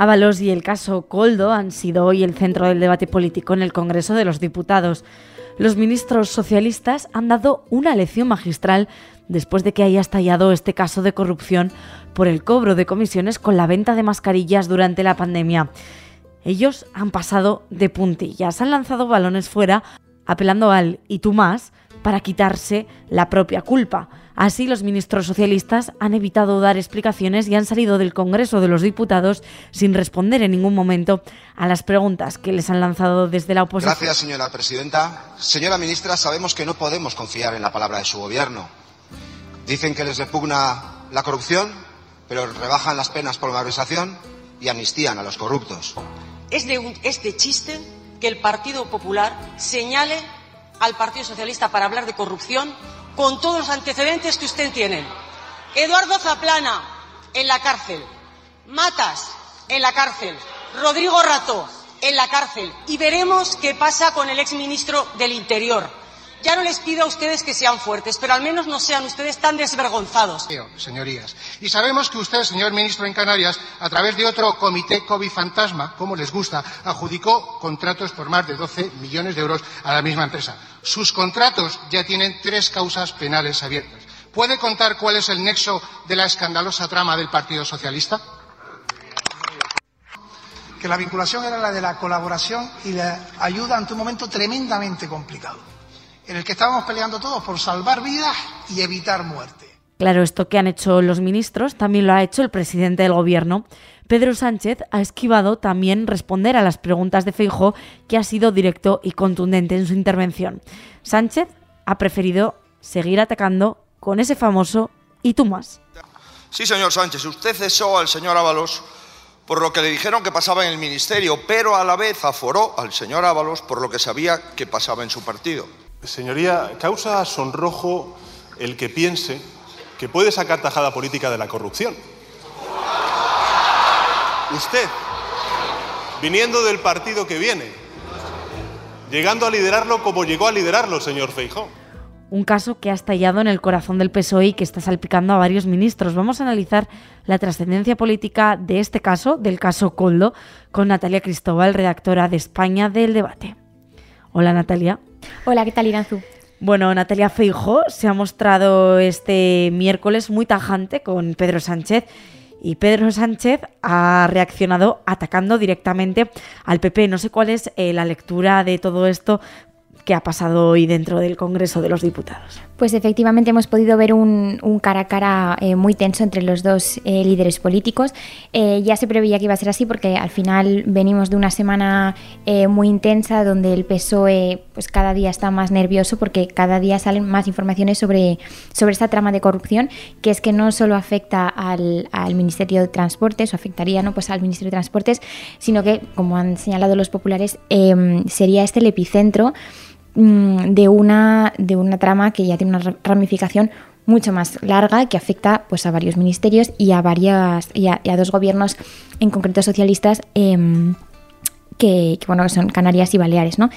Ábalos y el caso Coldo han sido hoy el centro del debate político en el Congreso de los Diputados. Los ministros socialistas han dado una lección magistral después de que haya estallado este caso de corrupción por el cobro de comisiones con la venta de mascarillas durante la pandemia. Ellos han pasado de puntillas, han lanzado balones fuera, apelando al y tú más para quitarse la propia culpa. Así, los ministros socialistas han evitado dar explicaciones y han salido del Congreso de los Diputados sin responder en ningún momento a las preguntas que les han lanzado desde la oposición. Gracias, señora presidenta. Señora ministra, sabemos que no podemos confiar en la palabra de su gobierno. Dicen que les repugna la corrupción, pero rebajan las penas por malversación y amnistían a los corruptos. Es de, chiste que el Partido Popular señale al Partido Socialista para hablar de corrupción con todos los antecedentes que usted tiene. Eduardo Zaplana, en la cárcel. Matas, en la cárcel. Rodrigo Rato, en la cárcel. Y veremos qué pasa con el exministro del Interior. Ya no les pido a ustedes que sean fuertes, pero al menos no sean ustedes tan desvergonzados. Señorías. Y sabemos que usted, señor ministro en Canarias, a través de otro comité COVID fantasma, como les gusta, adjudicó contratos por más de 12 millones de euros a la misma empresa. Sus contratos ya tienen tres causas penales abiertas. ¿Puede contar cuál es el nexo de la escandalosa trama del Partido Socialista? Que la vinculación era la de la colaboración y la ayuda ante un momento tremendamente complicado en el que estábamos peleando todos por salvar vidas y evitar muerte. Claro, esto que han hecho los ministros también lo ha hecho el presidente del gobierno. Pedro Sánchez ha esquivado también responder a las preguntas de Feijóo, que ha sido directo y contundente en su intervención. Sánchez ha preferido seguir atacando con ese famoso ¿y tú más? Sí, señor Sánchez, usted cesó al señor Ábalos por lo que le dijeron que pasaba en el ministerio, pero a la vez aforó al señor Ábalos por lo que sabía que pasaba en su partido. Señoría, causa sonrojo el que piense que puede sacar tajada política de la corrupción. Usted, viniendo del partido que viene, llegando a liderarlo como llegó a liderarlo, señor Feijó. Un caso que ha estallado en el corazón del PSOE y que está salpicando a varios ministros. Vamos a analizar la trascendencia política de este caso, del caso Coldo, con Natalia Cristóbal, redactora de España del Debate. Hola Natalia. Hola, ¿qué tal Iranzu? Bueno, Natalia Feijo se ha mostrado este miércoles muy tajante con Pedro Sánchez y Pedro Sánchez ha reaccionado atacando directamente al PP. No sé cuál es eh, la lectura de todo esto que ha pasado hoy dentro del Congreso de los Diputados. Pues efectivamente hemos podido ver un, cara a cara eh, muy tenso entre los dos eh, líderes políticos. Eh, ya se preveía que iba a ser así porque al final venimos de una semana muy intensa donde el PSOE pues cada día está más nervioso porque cada día salen más informaciones sobre, sobre esta trama de corrupción que es que no solo afecta al, al Ministerio de Transportes o afectaría ¿no? pues al Ministerio de Transportes, sino que, como han señalado los populares, sería este el epicentro de una, de una trama que ya tiene una ramificación mucho más larga que afecta pues, a varios ministerios y a, varias, y a, dos gobiernos, en concreto socialistas, em, que, bueno, son Canarias y Baleares. ¿no?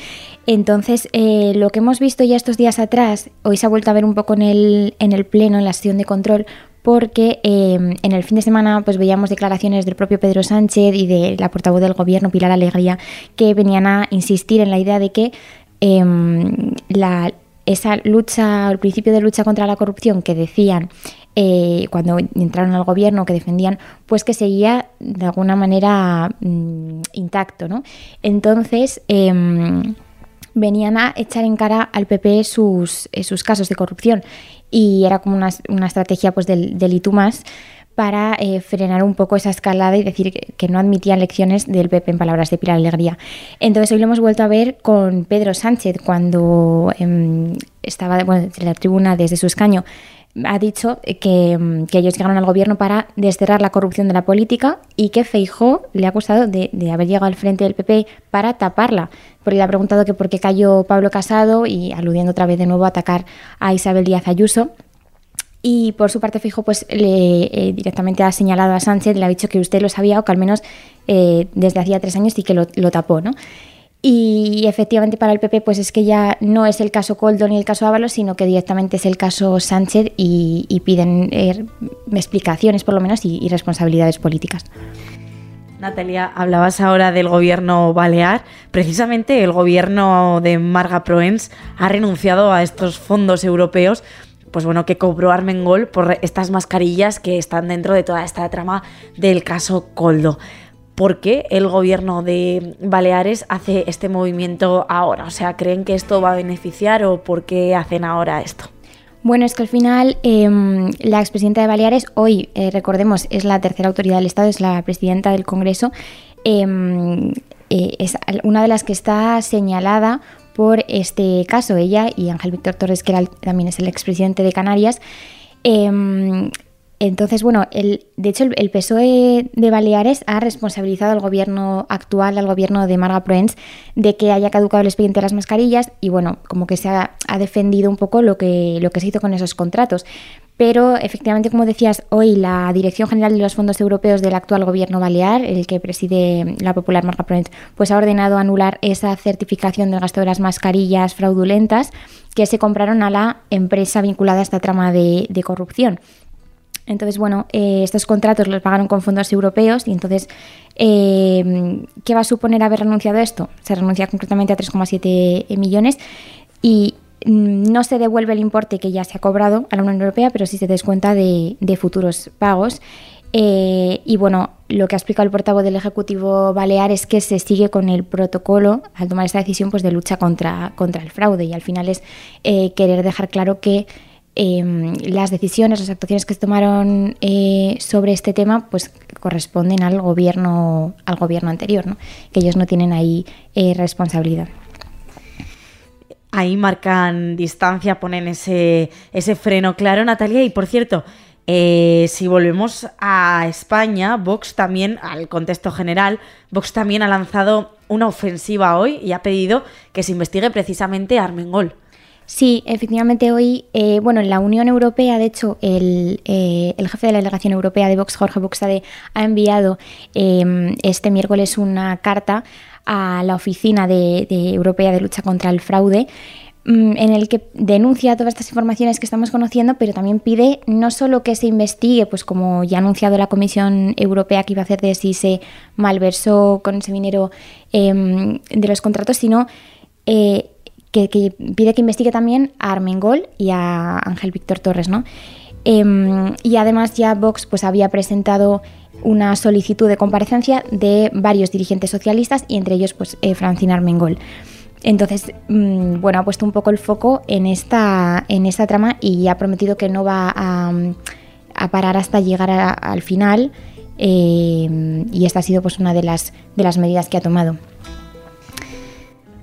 Entonces, eh, lo que hemos visto ya estos días atrás, hoy se ha vuelto a ver un poco en el, en el Pleno, en la sesión de control, porque em, en el fin de semana pues veíamos declaraciones del propio Pedro Sánchez y de la portavoz del gobierno, Pilar Alegría, que venían a insistir en la idea de que Em, esa lucha, el principio de lucha contra la corrupción que decían eh, cuando entraron al gobierno, que defendían, pues que seguía de alguna manera mm, intacto, ¿no? Entonces, em, venían a echar en cara al PP sus, eh, sus casos de corrupción y era como una, una estrategia pues del, del más para eh, frenar un poco esa escalada y decir que, no admitían lecciones del PP en palabras de Pilar Alegría. Entonces hoy lo hemos vuelto a ver con Pedro Sánchez cuando em, estaba bueno, en la tribuna desde su escaño. Ha dicho que, em, que, ellos llegaron al gobierno para desterrar la corrupción de la política y que Feijó le ha acusado de, de haber llegado al frente del PP para taparla porque le ha preguntado que por qué cayó Pablo Casado y aludiendo otra vez de nuevo a atacar a Isabel Díaz Ayuso. Y por su parte, Fijo, pues le, eh, directamente ha señalado a Sánchez, le ha dicho que usted lo sabía o que al menos eh, desde hacía tres años sí que lo, tapó, ¿no? Y efectivamente para el PP pues es que ya no es el caso Coldo ni el caso Ábalos, sino que directamente es el caso Sánchez y, piden eh, explicaciones por lo menos y, responsabilidades políticas. Natalia, hablabas ahora del gobierno balear. Precisamente el gobierno de Marga Proens ha renunciado a estos fondos europeos pues bueno, que cobró Armengol por estas mascarillas que están dentro de toda esta trama del caso Coldo por qué el gobierno de Baleares hace este movimiento ahora. O sea, ¿creen que esto va a beneficiar o por qué hacen ahora esto? Bueno, es que al final em, la expresidenta de Baleares, hoy, eh, recordemos, es la tercera autoridad del Estado, es la presidenta del Congreso, em, eh, es una de las que está señalada por este caso, ella y Ángel Víctor Torres, que también es el expresidente de Canarias. Em, entonces, bueno, el, de hecho el, PSOE de Baleares ha responsabilizado al gobierno actual, al gobierno de Marga Proens, de que haya caducado el expediente de las mascarillas y bueno, como que se ha, defendido un poco lo que, lo que se hizo con esos contratos. Pero efectivamente, como decías, hoy la Dirección General de los Fondos Europeos del actual gobierno balear, el que preside la popular Marga Proens, pues ha ordenado anular esa certificación del gasto de las mascarillas fraudulentas que se compraron a la empresa vinculada a esta trama de corrupción. Entonces, bueno, eh, estos contratos los pagaron con fondos europeos y entonces, eh, ¿qué va a suponer haber renunciado a esto? Se renuncia concretamente a 3,7 millones y mm, no se devuelve el importe que ya se ha cobrado a la Unión Europea, pero sí se descuenta de, de futuros pagos. Eh, y bueno, lo que ha explicado el portavoz del Ejecutivo Balear es que se sigue con el protocolo al tomar esta decisión pues, de lucha contra, contra el fraude y al final es querer dejar claro que Em, las decisiones, las actuaciones que se tomaron eh, sobre este tema, pues corresponden al gobierno, al gobierno anterior, ¿no? que ellos no tienen ahí eh, responsabilidad. Ahí marcan distancia, ponen ese, ese freno claro, Natalia. Y por cierto, eh, si volvemos a España, Vox también, al contexto general, Vox también ha lanzado una ofensiva hoy y ha pedido que se investigue precisamente a Armengol. Sí, efectivamente hoy, eh, bueno, en la Unión Europea, de hecho, el, eh, jefe de la delegación europea de Vox, Jorge Buxade, ha enviado em, este miércoles una carta a la Oficina de, Europea de Lucha contra el Fraude mm, en el que denuncia todas estas informaciones que estamos conociendo, pero también pide no solo que se investigue, pues como ya ha anunciado la Comisión Europea que iba a hacer de si se malversó con ese dinero em, de los contratos, sino eh, que, pide que investigue también a Armengol y a Ángel Víctor Torres, ¿no? Em, y además ya Vox pues, había presentado una solicitud de comparecencia de varios dirigentes socialistas y entre ellos pues, eh, Francina Armengol. Entonces, mm, bueno, ha puesto un poco el foco en esta, en esta trama y ha prometido que no va a, parar hasta llegar al final. Em, y esta ha sido pues, una de las, de las medidas que ha tomado.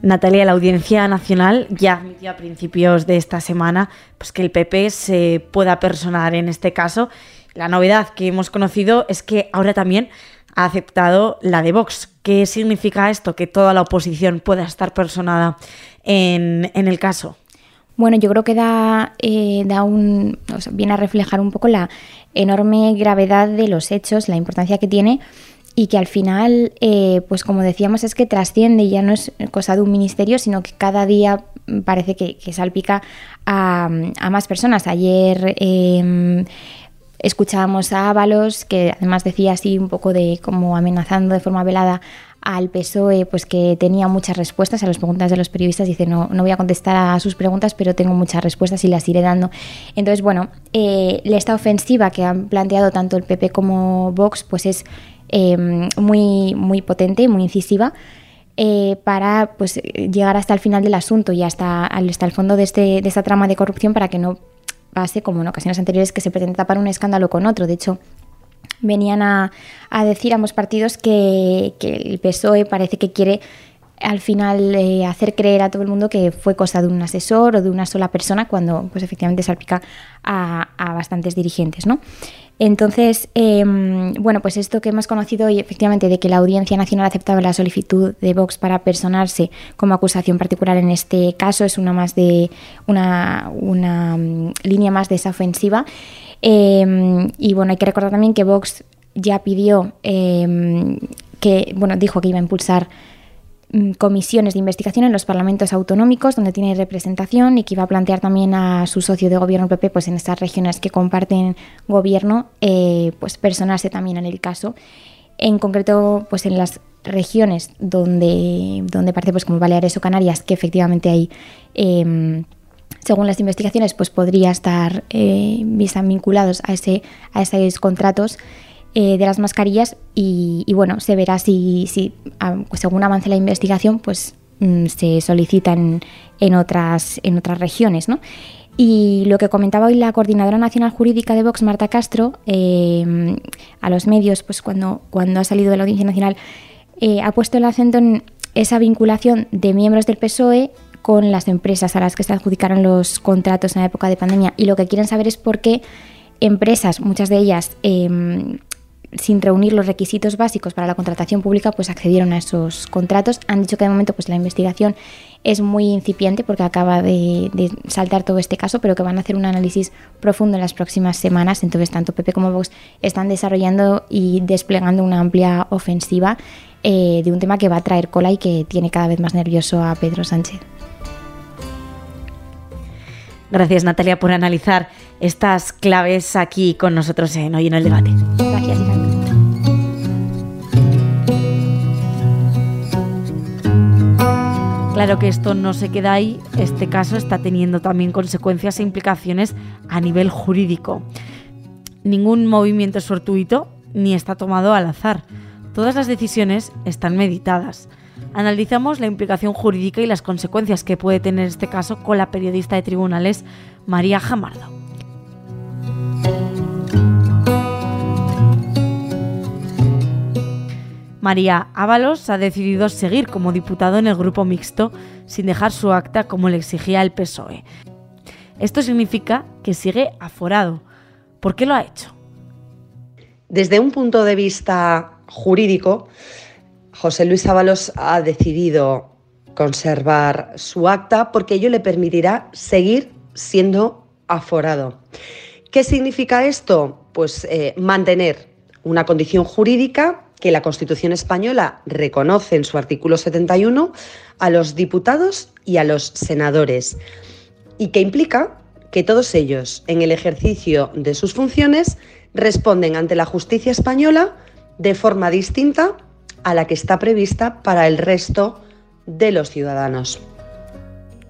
Natalia, la Audiencia Nacional ya admitió a principios de esta semana pues, que el PP se pueda personar en este caso. La novedad que hemos conocido es que ahora también ha aceptado la de Vox. ¿Qué significa esto? Que toda la oposición pueda estar personada en, el caso. Bueno, yo creo que da, eh, da un, viene a reflejar un poco la enorme gravedad de los hechos, la importancia que tiene y que al final, eh, pues como decíamos, es que trasciende y ya no es cosa de un ministerio, sino que cada día parece que, salpica a, más personas. Ayer em, escuchábamos a Ábalos, que además decía así un poco de como amenazando de forma velada al PSOE, pues que tenía muchas respuestas a las preguntas de los periodistas. Dice, no, no voy a contestar a sus preguntas, pero tengo muchas respuestas y las iré dando. Entonces, bueno, eh, esta ofensiva que han planteado tanto el PP como Vox, pues es Em, muy, muy potente, muy incisiva. Eh, para pues, llegar hasta el final del asunto y hasta, hasta el fondo de, este, de esta trama de corrupción para que no pase como en ocasiones anteriores que se pretende tapar un escándalo con otro. De hecho, venían a, a decir ambos partidos que, que, el PSOE parece que quiere al final eh, hacer creer a todo el mundo que fue cosa de un asesor o de una sola persona cuando pues efectivamente salpica a, a bastantes dirigentes, ¿no? Entonces, em, bueno, pues esto que hemos conocido hoy, efectivamente, de que la Audiencia Nacional aceptaba la solicitud de Vox para personarse como acusación particular en este caso, es una más de una, una mm, línea más de esa ofensiva. Em, y bueno, hay que recordar también que Vox ya pidió em, que, bueno, dijo que iba a impulsar comisiones de investigación en los parlamentos autonómicos donde tiene representación y que iba a plantear también a su socio de gobierno PP pues en estas regiones que comparten gobierno eh, pues personarse también en el caso. En concreto pues en las regiones donde donde parece pues como Baleares o Canarias que efectivamente hay em, según las investigaciones pues podría estar eh, vinculados a ese a esos contratos eh, de las mascarillas y, bueno, se verá si, si pues según avance la investigación, pues mm, se solicitan en otras, en otras regiones, ¿no? Y lo que comentaba hoy la coordinadora nacional jurídica de Vox, Marta Castro, em, a los medios, pues cuando, cuando ha salido de la Audiencia Nacional, eh, ha puesto el acento en esa vinculación de miembros del PSOE con las empresas a las que se adjudicaron los contratos en la época de pandemia. Y lo que quieren saber es por qué empresas, muchas de ellas em, sin reunir los requisitos básicos para la contratación pública, pues accedieron a esos contratos. Han dicho que de momento pues la investigación es muy incipiente porque acaba de, saltar todo este caso, pero que van a hacer un análisis profundo en las próximas semanas. Entonces, tanto PP como Vox están desarrollando y desplegando una amplia ofensiva eh, de un tema que va a traer cola y que tiene cada vez más nervioso a Pedro Sánchez. Gracias Natalia por analizar estas claves aquí con nosotros en Hoy en el Debate. Claro que esto no se queda ahí, este caso está teniendo también consecuencias e implicaciones a nivel jurídico. Ningún movimiento es fortuito ni está tomado al azar. Todas las decisiones están meditadas. Analizamos la implicación jurídica y las consecuencias que puede tener este caso con la periodista de tribunales María Jamardo. María Ábalos ha decidido seguir como diputado en el grupo mixto sin dejar su acta como le exigía el PSOE. Esto significa que sigue aforado. ¿Por qué lo ha hecho? Desde un punto de vista jurídico, José Luis Ábalos ha decidido conservar su acta porque ello le permitirá seguir siendo aforado. ¿Qué significa esto? Pues eh, mantener una condición jurídica que la Constitución española reconoce en su artículo 71 a los diputados y a los senadores y que implica que todos ellos, en el ejercicio de sus funciones, responden ante la justicia española de forma distinta a la que está prevista para el resto de los ciudadanos.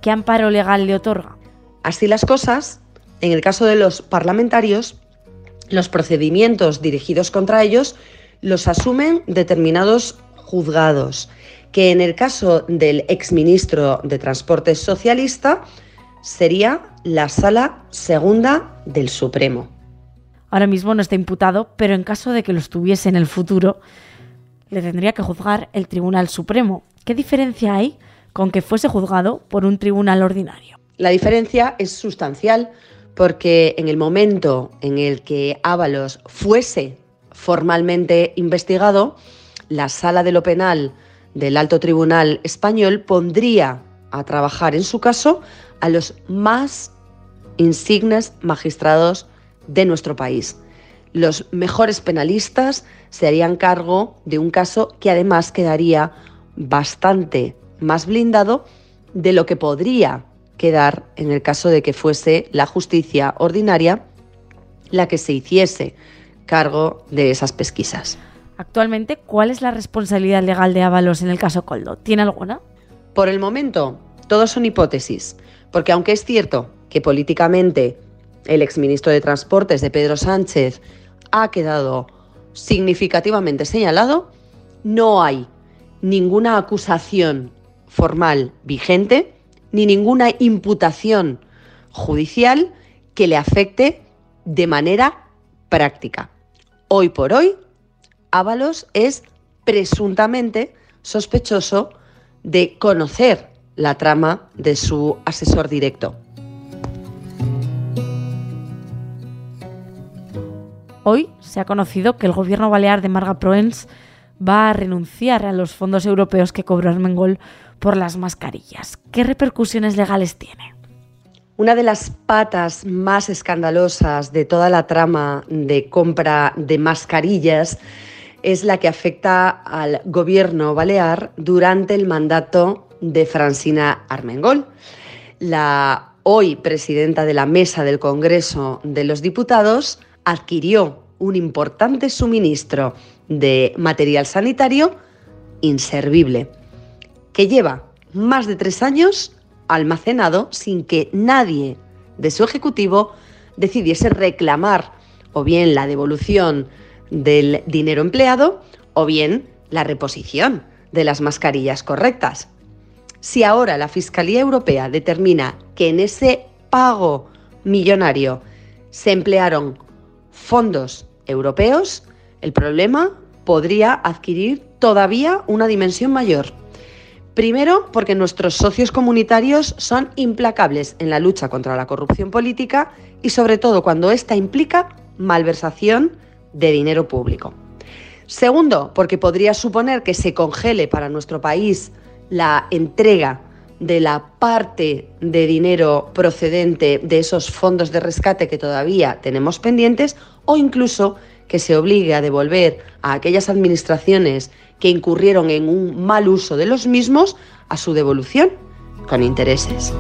¿Qué amparo legal le otorga? Así las cosas, en el caso de los parlamentarios, los procedimientos dirigidos contra ellos los asumen determinados juzgados, que en el caso del exministro de Transportes socialista sería la sala segunda del Supremo. Ahora mismo no está imputado, pero en caso de que lo estuviese en el futuro, le tendría que juzgar el Tribunal Supremo. ¿Qué diferencia hay con que fuese juzgado por un tribunal ordinario? La diferencia es sustancial porque en el momento en el que Ábalos fuese formalmente investigado, la Sala de lo Penal del Alto Tribunal Español pondría a trabajar en su caso a los más insignes magistrados de nuestro país. Los mejores penalistas se harían cargo de un caso que además quedaría bastante más blindado de lo que podría quedar en el caso de que fuese la justicia ordinaria la que se hiciese cargo de esas pesquisas. Actualmente, ¿cuál es la responsabilidad legal de Ábalos en el caso Coldo? ¿Tiene alguna? Por el momento, todos son hipótesis, porque aunque es cierto que políticamente el exministro de Transportes de Pedro Sánchez ha quedado significativamente señalado, no hay ninguna acusación formal vigente ni ninguna imputación judicial que le afecte de manera práctica. Hoy por hoy, Ábalos es presuntamente sospechoso de conocer la trama de su asesor directo. Hoy se ha conocido que el gobierno balear de Marga Proens va a renunciar a los fondos europeos que cobró Armengol por las mascarillas. ¿Qué repercusiones legales tiene? Una de las patas más escandalosas de toda la trama de compra de mascarillas es la que afecta al gobierno balear durante el mandato de Francina Armengol. La hoy presidenta de la mesa del Congreso de los Diputados adquirió un importante suministro de material sanitario inservible, que lleva más de tres años almacenado sin que nadie de su ejecutivo decidiese reclamar o bien la devolución del dinero empleado o bien la reposición de las mascarillas correctas. Si ahora la Fiscalía Europea determina que en ese pago millonario se emplearon fondos europeos, el problema podría adquirir todavía una dimensión mayor. Primero, porque nuestros socios comunitarios son implacables en la lucha contra la corrupción política y sobre todo cuando ésta implica malversación de dinero público. Segundo, porque podría suponer que se congele para nuestro país la entrega de la parte de dinero procedente de esos fondos de rescate que todavía tenemos pendientes o incluso que se obligue a devolver a aquellas administraciones que incurrieron en un mal uso de los mismos a su devolución con intereses.